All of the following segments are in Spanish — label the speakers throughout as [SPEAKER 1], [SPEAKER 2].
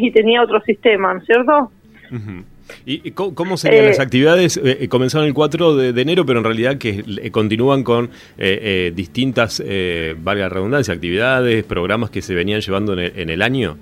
[SPEAKER 1] y tenía otro sistema, ¿no es cierto?
[SPEAKER 2] ¿Y cómo serían las eh, actividades? Eh, eh, comenzaron el 4 de, enero, pero en realidad que continúan con distintas, valga la redundancia, actividades, programas que se venían llevando en el, año.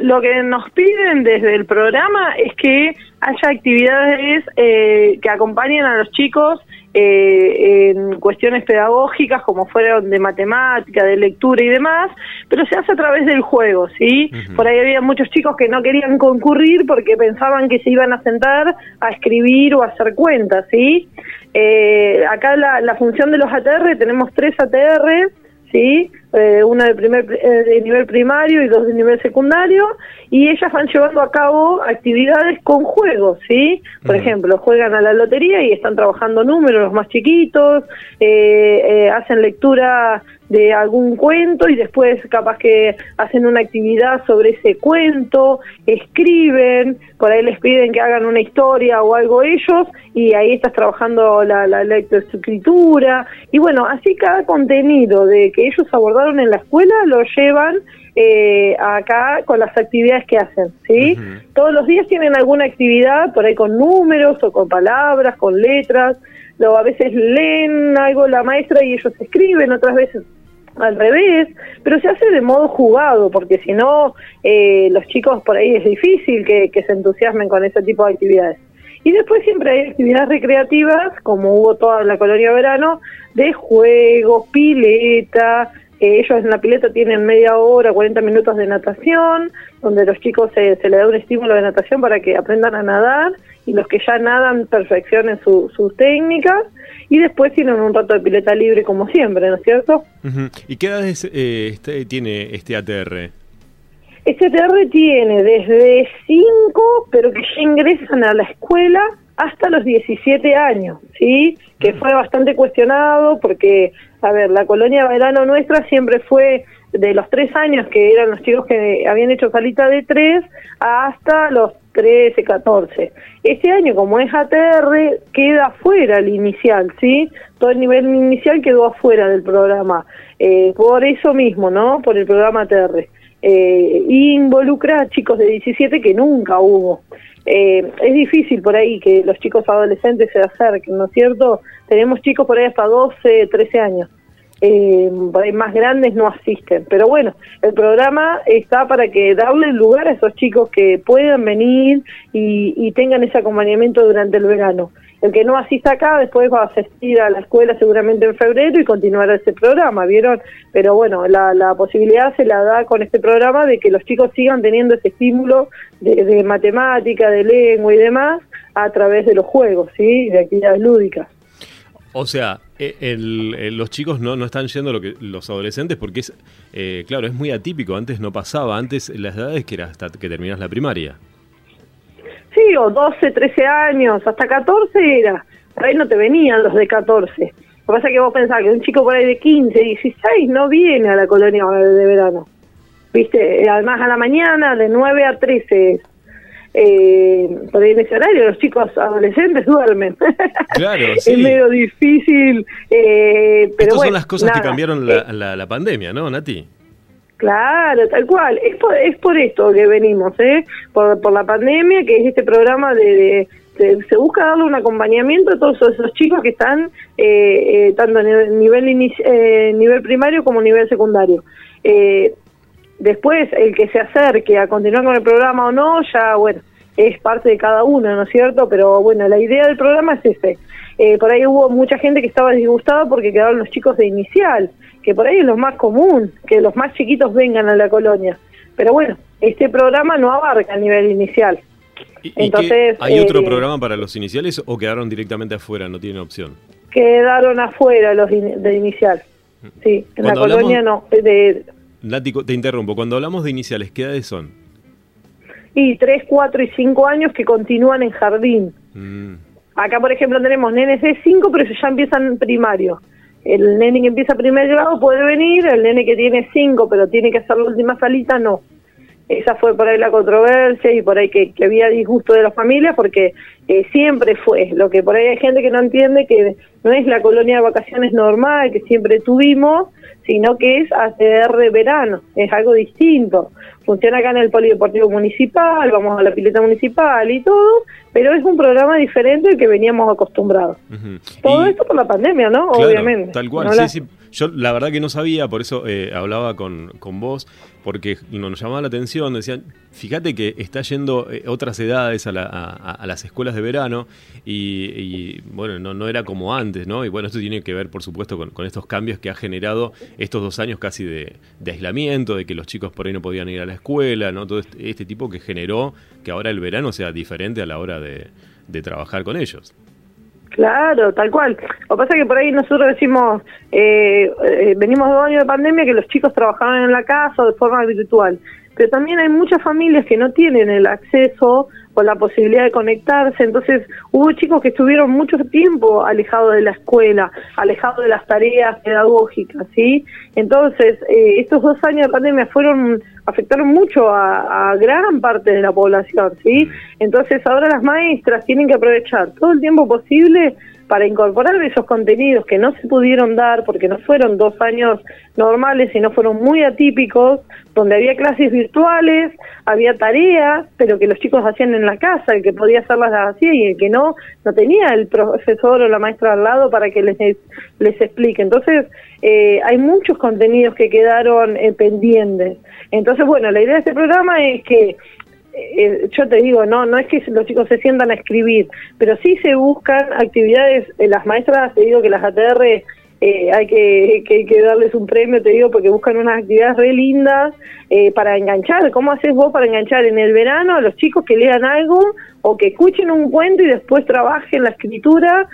[SPEAKER 1] lo que nos piden desde el programa es que haya actividades que acompañen a los chicos eh, en cuestiones pedagógicas como fueron de matemática, de lectura y demás, pero se hace a través del juego, ¿sí? Por ahí había muchos chicos que no querían concurrir porque pensaban que se iban a sentar a escribir o a hacer cuentas, ¿sí? Eh, acá la, la función de los ATR, tenemos tres ATR, ¿sí? Eh, una de, primer, eh, de nivel primario y dos de nivel secundario, y ellas van llevando a cabo actividades con juegos, ¿sí? Por ejemplo, juegan a la lotería y están trabajando números, los más chiquitos, eh, hacen lectura de algún cuento y después capaz que hacen una actividad sobre ese cuento, escriben, por ahí les piden que hagan una historia o algo ellos y ahí estás trabajando la, la lectoescritura y bueno, así cada contenido de que ellos en la escuela lo llevan eh, acá con las actividades que hacen, ¿sí? Todos los días tienen alguna actividad por ahí con números o con palabras, con letras, luego a veces leen algo la maestra y ellos escriben, otras veces al revés, pero se hace de modo jugado, porque si no, eh, los chicos por ahí es difícil que, se entusiasmen con ese tipo de actividades. Y después siempre hay actividades recreativas, como hubo toda la colonia verano, de juegos, pileta, eh, ellos en la pileta tienen media hora, 40 minutos de natación, donde los chicos se, se les da un estímulo de natación para que aprendan a nadar y los que ya nadan perfeccionen sus técnicas y después tienen un rato de pileta libre como siempre, ¿no es cierto?
[SPEAKER 2] ¿Y qué edad eh, este, tiene este ATR?
[SPEAKER 1] Este ATR tiene desde 5, pero que ya ingresan a la escuela hasta los 17 años, ¿sí? Que fue bastante cuestionado porque, a ver, la colonia verano nuestra siempre fue de los 3 años, que eran los chicos que habían hecho salita de 3, hasta los 13, 14. Este año, como es ATR, queda fuera el inicial, ¿sí? Todo el nivel inicial quedó afuera del programa. Eh, por eso mismo, ¿no? Por el programa ATR. Eh, involucra a chicos de 17 que nunca hubo. Eh, es difícil por ahí que los chicos adolescentes se acerquen, ¿no es cierto? Tenemos chicos por ahí hasta 12, 13 años eh, más grandes no asisten. Pero bueno, el programa está para que darle lugar a esos chicos que puedan venir y, tengan ese acompañamiento durante el verano. El que no asista acá después va a asistir a la escuela seguramente en febrero y continuar ese programa, ¿vieron? Pero bueno, la, posibilidad se la da con este programa de que los chicos sigan teniendo ese estímulo de, de matemática, de lengua y demás a través de los juegos, ¿sí? De actividades lúdicas.
[SPEAKER 2] O sea, eh, los chicos no, no están yendo lo que los adolescentes porque es, eh, claro, es muy atípico. Antes no pasaba, antes las edades que era hasta que terminas la primaria.
[SPEAKER 1] Sí, o 12, 13 años, hasta 14 era. Por ahí no te venían los de 14. Lo que pasa es que vos pensás que un chico por ahí de 15, 16 no viene a la colonia de verano. ¿Viste? Además a la mañana de 9 a 13 eh, por ahí en ese horario los chicos adolescentes duermen.
[SPEAKER 2] Claro,
[SPEAKER 1] sí. es medio difícil. Eh, pero
[SPEAKER 2] Estas son las cosas que cambiaron la, eh, la, pandemia, ¿no, Nati?
[SPEAKER 1] Claro, tal cual. Es por, es por esto que venimos, ¿eh? Por, por la pandemia, que es este programa de, se busca darle un acompañamiento a todos esos chicos que están eh, eh tanto en nivel, eh, nivel primario como nivel secundario. Eh, Después, el que se acerque a continuar con el programa o no, ya, bueno, es parte de cada uno, ¿no es cierto? Pero bueno, la idea del programa es ese. Eh, por ahí hubo mucha gente que estaba disgustada porque quedaron los chicos de inicial, que por ahí es lo más común, que los más chiquitos vengan a la colonia. Pero bueno, este programa no abarca el nivel inicial.
[SPEAKER 2] Entonces, ¿Hay otro eh, programa para los iniciales o quedaron directamente afuera, no tienen opción?
[SPEAKER 1] Quedaron afuera los de inicial. Mm. Sí, en la colonia no. De,
[SPEAKER 2] Lático, te interrumpo. Cuando hablamos de iniciales, ¿qué edades son?
[SPEAKER 1] Y 3, 4 y 5 años que continúan en jardín. Mm. Acá, por ejemplo, tenemos nenes de 5, pero ya empiezan primario. El nene que empieza primer grado puede venir, el nene que tiene 5, pero tiene que hacer la última salita, no. Esa fue por ahí la controversia y por ahí que, había disgusto de las familias porque eh, siempre fue, lo que por ahí hay gente que no entiende que no es la colonia de vacaciones normal que siempre tuvimos, sino que es ACR verano, es algo distinto. Funciona acá en el Polideportivo Municipal, vamos a la pileta municipal y todo, pero es un programa diferente al que veníamos acostumbrados. Todo esto por la pandemia, ¿no? Obviamente.
[SPEAKER 2] Tal cual, sí, sí. Yo la verdad que no sabía, por eso eh, hablaba con, con, vos, porque nos llamaba la atención, decían, fíjate que está yendo eh, otras edades a, a, las escuelas de verano y, bueno, no, era como antes, ¿no? Y bueno, esto tiene que ver, por supuesto, con, estos cambios que ha generado estos dos años casi de, aislamiento, de que los chicos por ahí no podían ir a la escuela, ¿no? Todo este, este tipo que generó que ahora el verano sea diferente a la hora de trabajar con ellos.
[SPEAKER 1] Claro, tal cual. Lo que pasa es que por ahí nosotros decimos, eh, eh, venimos de dos años de pandemia que los chicos trabajaban en la casa de forma virtual, pero también hay muchas familias que no tienen el acceso o la posibilidad de conectarse, entonces hubo chicos que estuvieron mucho tiempo alejados de la escuela, alejados de las tareas pedagógicas, ¿sí? Entonces, eh, estos dos años de pandemia fueron afectaron mucho a, a, gran parte de la población, ¿sí? Entonces ahora las maestras tienen que aprovechar todo el tiempo posible para incorporar esos contenidos que no se pudieron dar porque no fueron dos años normales, sino fueron muy atípicos, donde había clases virtuales, había tareas, pero que los chicos hacían en la casa, el que podía hacerlas hacía y el que no, no tenía el profesor o la maestra al lado para que les, les explique. Entonces, eh, hay muchos contenidos que quedaron eh, pendientes. Entonces, bueno, la idea de este programa es que eh, yo te digo, no, no es que los chicos se sientan a escribir, pero sí se buscan actividades, eh, las maestras, te digo que las ATR eh, hay que, que, darles un premio, te digo, porque buscan unas actividades re lindas para enganchar. ¿Cómo haces vos para enganchar en el verano a los chicos que lean algo o que escuchen un cuento y después trabajen la escritura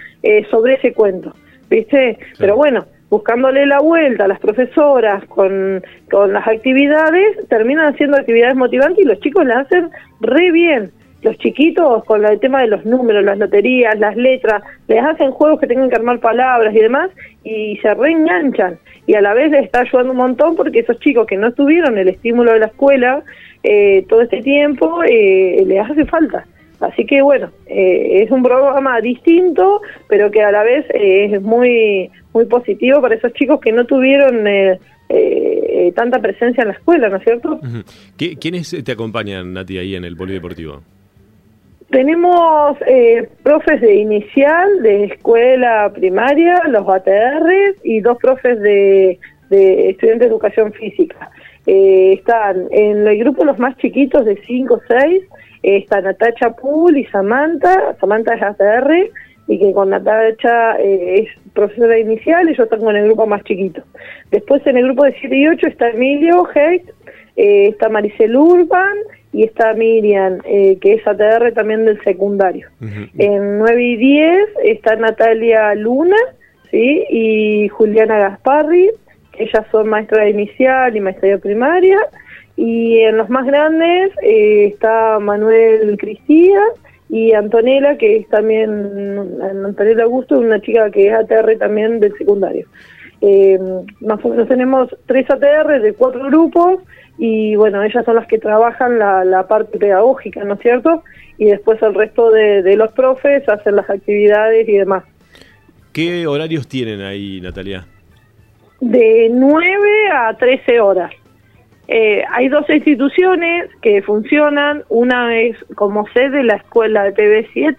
[SPEAKER 1] sobre ese cuento? ¿Viste? Pero bueno, buscándole la vuelta a las profesoras con, con las actividades, terminan haciendo actividades motivantes y los chicos las hacen re bien. Los chiquitos con el tema de los números, las loterías, las letras, les hacen juegos que tengan que armar palabras y demás y se reenganchan. Y a la vez les está ayudando un montón porque esos chicos que no tuvieron el estímulo de la escuela eh, todo este tiempo, eh, les hace falta. Así que bueno, eh, es un programa distinto, pero que a la vez eh, es muy muy positivo para esos chicos que no tuvieron eh, tanta presencia en la escuela, ¿no es cierto?
[SPEAKER 2] ¿Quiénes te acompañan, Nati, ahí en el polideportivo?
[SPEAKER 1] Tenemos profes de inicial, de escuela primaria, los ATR y dos profes de, de estudiantes de educación física. están en el grupo los más chiquitos de 5 o 6 está Natacha Pool y Samantha, Samantha es ATR, y que con Natacha eh, es profesora inicial y yo tengo en el grupo más chiquito. Después en el grupo de 7 y 8 está Emilio Heit, eh, está Maricel Urban y está Miriam, eh, que es ATR también del secundario. En 9 y 10 está Natalia Luna ¿sí? y Juliana Gasparri, que ellas son maestra inicial y maestra primaria. Y en los más grandes eh, está Manuel Cristía y Antonella, que es también, Antonella Augusto, una chica que es ATR también del secundario. Eh, más o menos tenemos tres ATR de cuatro grupos y bueno, ellas son las que trabajan la, parte pedagógica, ¿no es cierto? Y después el resto de, de los profes hacen las actividades y demás.
[SPEAKER 2] ¿Qué horarios tienen ahí, Natalia?
[SPEAKER 1] De 9 a 13 horas. Eh, hay dos instituciones que funcionan, una es como sede la escuela de TV7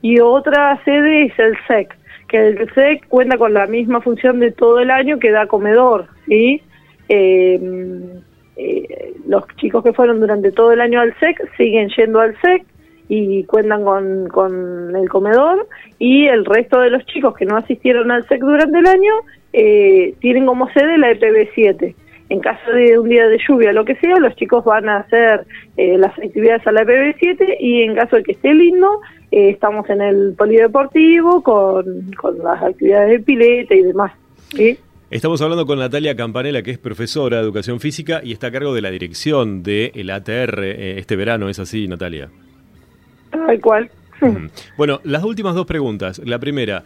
[SPEAKER 1] y otra sede es el SEC, que el SEC cuenta con la misma función de todo el año que da comedor, ¿sí? Em, eh, los chicos que fueron durante todo el año al SEC siguen yendo al SEC y cuentan con, con el comedor y el resto de los chicos que no asistieron al SEC durante el año eh, tienen como sede la EPB7 en caso de un día de lluvia, lo que sea, los chicos van a hacer eh, las actividades a la PB7 y en caso de que esté lindo, eh, estamos en el polideportivo con, las actividades de pileta y demás.
[SPEAKER 2] Estamos hablando con Natalia Campanella, que es profesora de educación física y está a cargo de la dirección del ATR eh, este verano. ¿Es así, Natalia?
[SPEAKER 1] Tal cual.
[SPEAKER 2] Bueno, las últimas dos preguntas. La primera,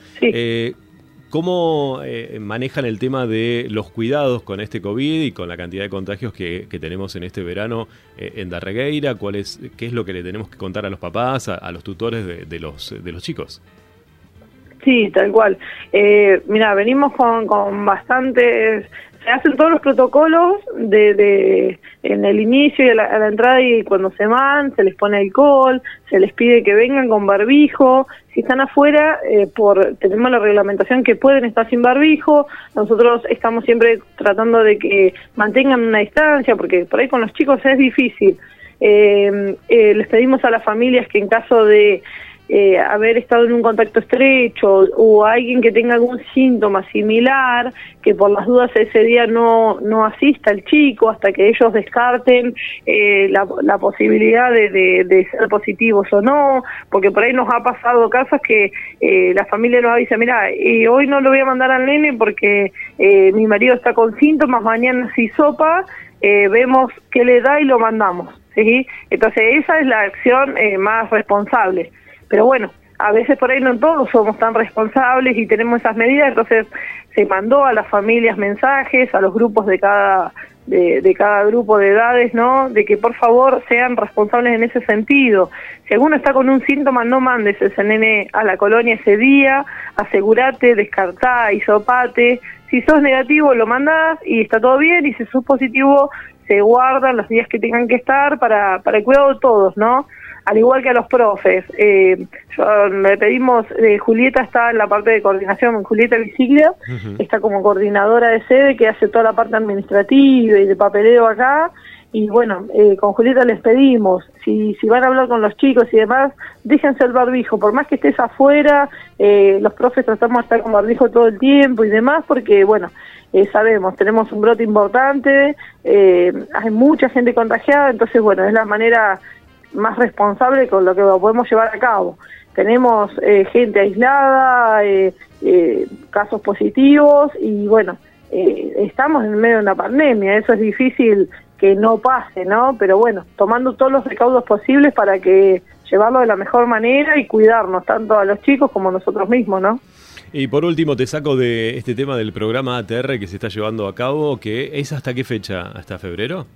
[SPEAKER 2] ¿Cómo eh, manejan el tema de los cuidados con este COVID y con la cantidad de contagios que, tenemos en este verano eh, en Darregueira? ¿Cuál es, ¿Qué es lo que le tenemos que contar a los papás, a, los tutores de, los, de los chicos?
[SPEAKER 1] Sí, tal cual. Eh, mira, venimos con, con bastantes hacen todos los protocolos de, de en el inicio y a la, entrada y cuando se van, se les pone alcohol, se les pide que vengan con barbijo. Si están afuera, eh, por tenemos la reglamentación que pueden estar sin barbijo. Nosotros estamos siempre tratando de que mantengan una distancia, porque por ahí con los chicos es difícil. Eh, eh, les pedimos a las familias que en caso de eh, haber estado en un contacto estrecho o alguien que tenga algún síntoma similar, que por las dudas ese día no, no asista al chico hasta que ellos descarten eh, la, la, posibilidad de, de, ser positivos o no, porque por ahí nos ha pasado casos que eh, la familia nos avisa, mira, eh, hoy no lo voy a mandar al nene porque eh, mi marido está con síntomas, mañana si sopa, vemos qué le da y lo mandamos. ¿sí? Entonces esa es la acción más responsable. Pero bueno, a veces por ahí no todos somos tan responsables y tenemos esas medidas, entonces se mandó a las familias mensajes, a los grupos de cada de, cada grupo de edades, ¿no? De que por favor sean responsables en ese sentido. Si alguno está con un síntoma, no mandes ese nene a la colonia ese día, asegúrate, descartá, isopate. Si sos negativo, lo mandás y está todo bien, y si sos positivo, se guardan los días que tengan que estar para, para el cuidado de todos, ¿no? Al igual que a los profes. Eh, le pedimos, eh, Julieta está en la parte de coordinación, Julieta Visiglia, está como coordinadora de sede que hace toda la parte administrativa y de papeleo acá. Y bueno, eh, con Julieta les pedimos, si, si van a hablar con los chicos y demás, déjense el barbijo, por más que estés afuera, eh, los profes tratamos de estar con barbijo todo el tiempo y demás, porque bueno, eh, sabemos, tenemos un brote importante, eh, hay mucha gente contagiada, entonces bueno, es la manera más responsable con lo que podemos llevar a cabo. Tenemos eh, gente aislada, eh, eh, casos positivos y bueno, estamos en medio de una pandemia, eso es difícil que no pase, ¿no? Pero bueno, tomando todos los recaudos posibles para que llevarlo de la mejor manera y cuidarnos, tanto a los chicos como a nosotros mismos, ¿no?
[SPEAKER 2] Y por último, te saco de este tema del programa ATR que se está llevando a cabo, que es hasta qué fecha, hasta febrero.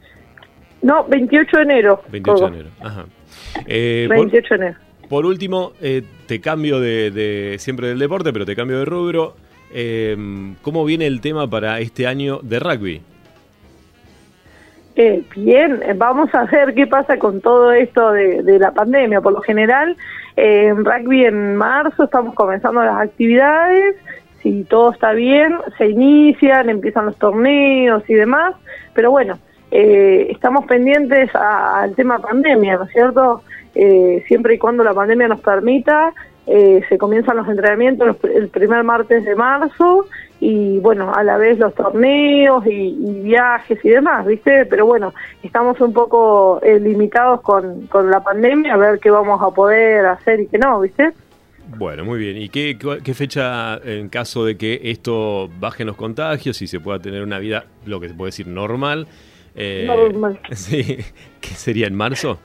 [SPEAKER 1] No, 28 de enero.
[SPEAKER 2] 28 de enero, ajá.
[SPEAKER 1] 28 eh, de enero.
[SPEAKER 2] Por último, eh, te cambio de, siempre del deporte, pero te cambio de rubro. Eh, ¿Cómo viene el tema para este año de rugby?
[SPEAKER 1] bien, vamos a ver qué pasa con todo esto de, de la pandemia. Por lo general, en rugby en marzo estamos comenzando las actividades. Si todo está bien, se inician, empiezan los torneos y demás. Pero bueno, eh, estamos pendientes al tema pandemia, ¿no es cierto? Eh, siempre y cuando la pandemia nos permita, eh, se comienzan los entrenamientos el primer martes de marzo y bueno, a la vez los torneos y, viajes y demás, ¿viste? Pero bueno, estamos un poco limitados con, con la pandemia a ver qué vamos a poder hacer y qué no, ¿viste?
[SPEAKER 2] Bueno, muy bien. ¿Y qué, qué, fecha, en caso de que esto baje los contagios y se pueda tener una vida, lo que se puede decir, normal, eh, sí, ¿qué sería en marzo?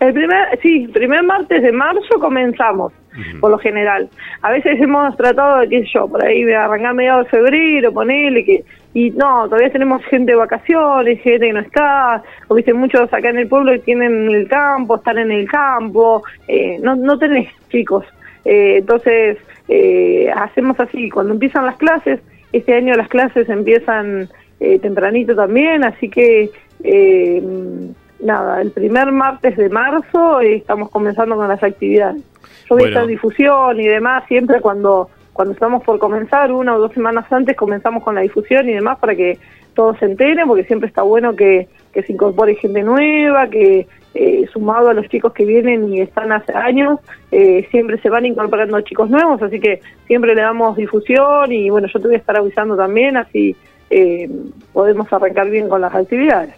[SPEAKER 1] El primer, sí, primer martes de marzo comenzamos, por lo general. A veces hemos tratado de, qué sé yo, por ahí de arrancar mediados de febrero, ponerle que... Y no, todavía tenemos gente de vacaciones, gente que no está, o viste muchos acá en el pueblo que tienen el campo, están en el campo, eh, no, no tenés chicos. Eh, entonces, eh, hacemos así, cuando empiezan las clases, este año las clases empiezan eh, tempranito también, así que eh, nada, el primer martes de marzo eh, estamos comenzando con las actividades. Yo voy a difusión y demás, siempre cuando, cuando estamos por comenzar, una o dos semanas antes, comenzamos con la difusión y demás para que todos se enteren, porque siempre está bueno que, que se incorpore gente nueva, que sumado a los chicos que vienen y están hace años, siempre se van incorporando chicos nuevos, así que siempre le damos difusión y bueno, yo te voy a estar avisando también, así eh, podemos arrancar bien con las actividades.